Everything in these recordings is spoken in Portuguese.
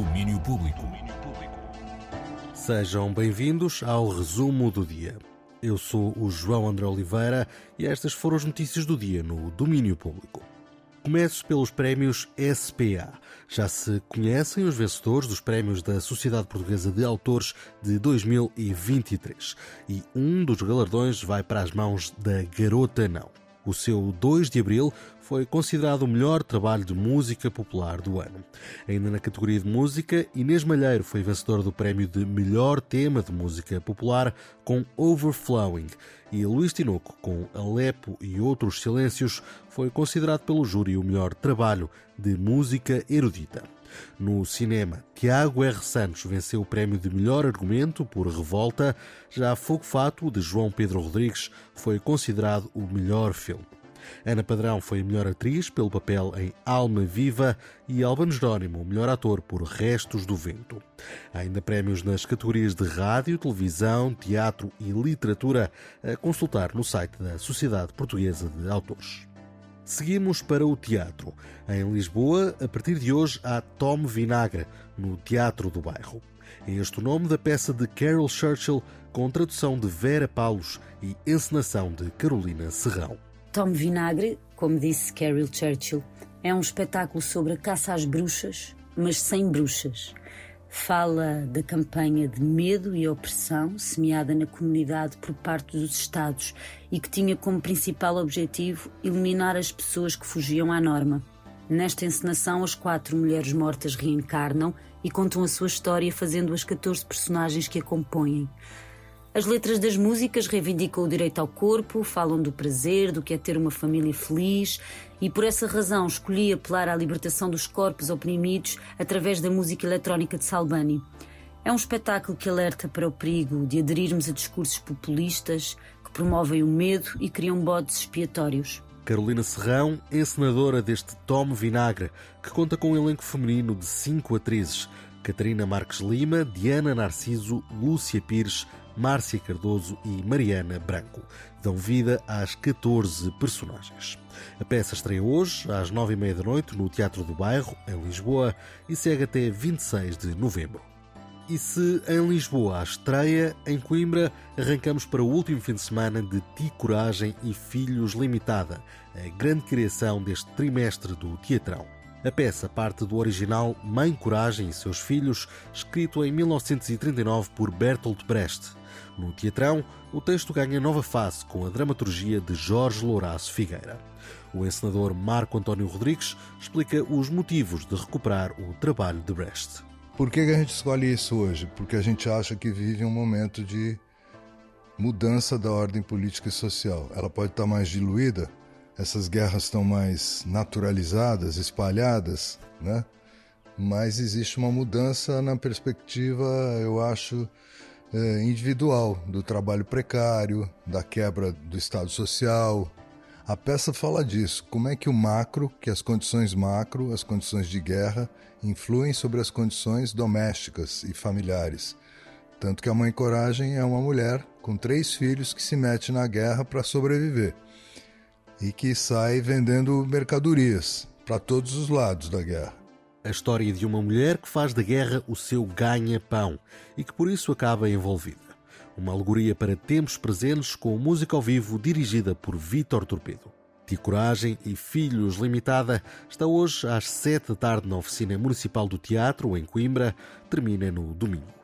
Domínio Público. Sejam bem-vindos ao resumo do dia. Eu sou o João André Oliveira e estas foram as notícias do dia no Domínio Público. Começo pelos prémios SPA. Já se conhecem os vencedores dos prémios da Sociedade Portuguesa de Autores de 2023 e um dos galardões vai para as mãos da Garota Não. O seu 2 de abril foi considerado o melhor trabalho de música popular do ano. Ainda na categoria de música, Inês Malheiro foi vencedora do prémio de melhor tema de música popular com Overflowing e Luís Tinoco com Alepo e Outros Silêncios foi considerado pelo júri o melhor trabalho de música erudita. No cinema, Tiago R. Santos venceu o prémio de melhor argumento por Revolta, já Fogo Fato, de João Pedro Rodrigues, foi considerado o melhor filme. Ana Padrão foi a melhor atriz pelo papel em Alma Viva e Albano Jerónimo o melhor ator por Restos do Vento. Há ainda prémios nas categorias de rádio, televisão, teatro e literatura a consultar no site da Sociedade Portuguesa de Autores. Seguimos para o teatro. Em Lisboa, a partir de hoje, há Tom Vinagre, no Teatro do Bairro. É este o nome da peça de Carol Churchill, com tradução de Vera Paulos e encenação de Carolina Serrão. Tom Vinagre, como disse Carol Churchill, é um espetáculo sobre a caça às bruxas, mas sem bruxas. Fala da campanha de medo e opressão semeada na comunidade por parte dos Estados e que tinha como principal objetivo eliminar as pessoas que fugiam à norma. Nesta encenação, as quatro mulheres mortas reencarnam e contam a sua história fazendo as 14 personagens que a compõem. As letras das músicas reivindicam o direito ao corpo, falam do prazer, do que é ter uma família feliz, e por essa razão escolhi apelar à libertação dos corpos oprimidos através da música eletrónica de Salbani. É um espetáculo que alerta para o perigo de aderirmos a discursos populistas que promovem o medo e criam bodes expiatórios. Carolina Serrão, encenadora deste Tom Vinagre, que conta com um elenco feminino de cinco atrizes: Catarina Marques Lima, Diana Narciso, Lúcia Pires, Márcia Cardoso e Mariana Branco. Dão vida às 14 personagens. A peça estreia hoje, às nove e meia da noite, no Teatro do Bairro, em Lisboa, e segue até 26 de novembro. E se em Lisboa há estreia, em Coimbra arrancamos para o último fim de semana de Ti Coragem e Filhos Limitada, a grande criação deste trimestre do Teatrão. A peça parte do original Mãe Coragem e seus Filhos, escrito em 1939 por Bertolt Brecht. No Teatrão, o texto ganha nova fase com a dramaturgia de Jorge Louraço Figueira. O encenador Marco António Rodrigues explica os motivos de recuperar o trabalho de Brecht. Por que a gente escolhe isso hoje? Porque a gente acha que vive um momento de mudança da ordem política e social. Ela pode estar mais diluída, essas guerras estão mais naturalizadas, espalhadas, né? Mas existe uma mudança na perspectiva, eu acho, é, individual do trabalho precário, da quebra do Estado social. A peça fala disso, como é que o macro, que as condições macro, as condições de guerra, influem sobre as condições domésticas e familiares. Tanto que a mãe Coragem é uma mulher com três filhos que se mete na guerra para sobreviver e que sai vendendo mercadorias para todos os lados da guerra. A história de uma mulher que faz da guerra o seu ganha-pão e que por isso acaba envolvida. Uma alegoria para tempos presentes com música ao vivo dirigida por Vítor Torpedo. De Coragem e Filhos Limitada está hoje às sete da tarde na Oficina Municipal do Teatro, em Coimbra, termina no domingo.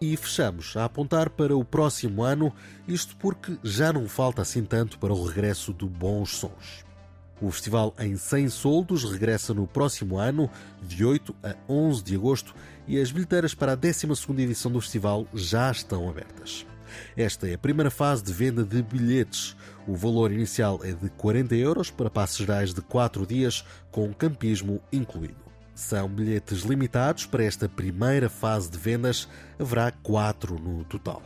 E fechamos a apontar para o próximo ano, isto porque já não falta assim tanto para o regresso do Bons Sons. O festival em 100 soldos regressa no próximo ano, de 8 a 11 de agosto, e as bilheteiras para a 12 edição do festival já estão abertas. Esta é a primeira fase de venda de bilhetes. O valor inicial é de 40 euros para passos gerais de 4 dias, com campismo incluído. São bilhetes limitados para esta primeira fase de vendas, haverá quatro no total.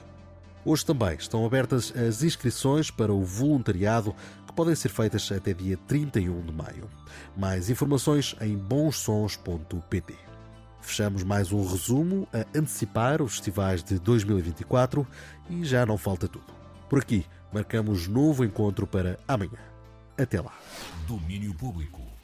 Hoje também estão abertas as inscrições para o voluntariado que podem ser feitas até dia 31 de maio. Mais informações em bonsons.pt. Fechamos mais um resumo a antecipar os festivais de 2024 e já não falta tudo. Por aqui, marcamos novo encontro para amanhã. Até lá. Domínio Público.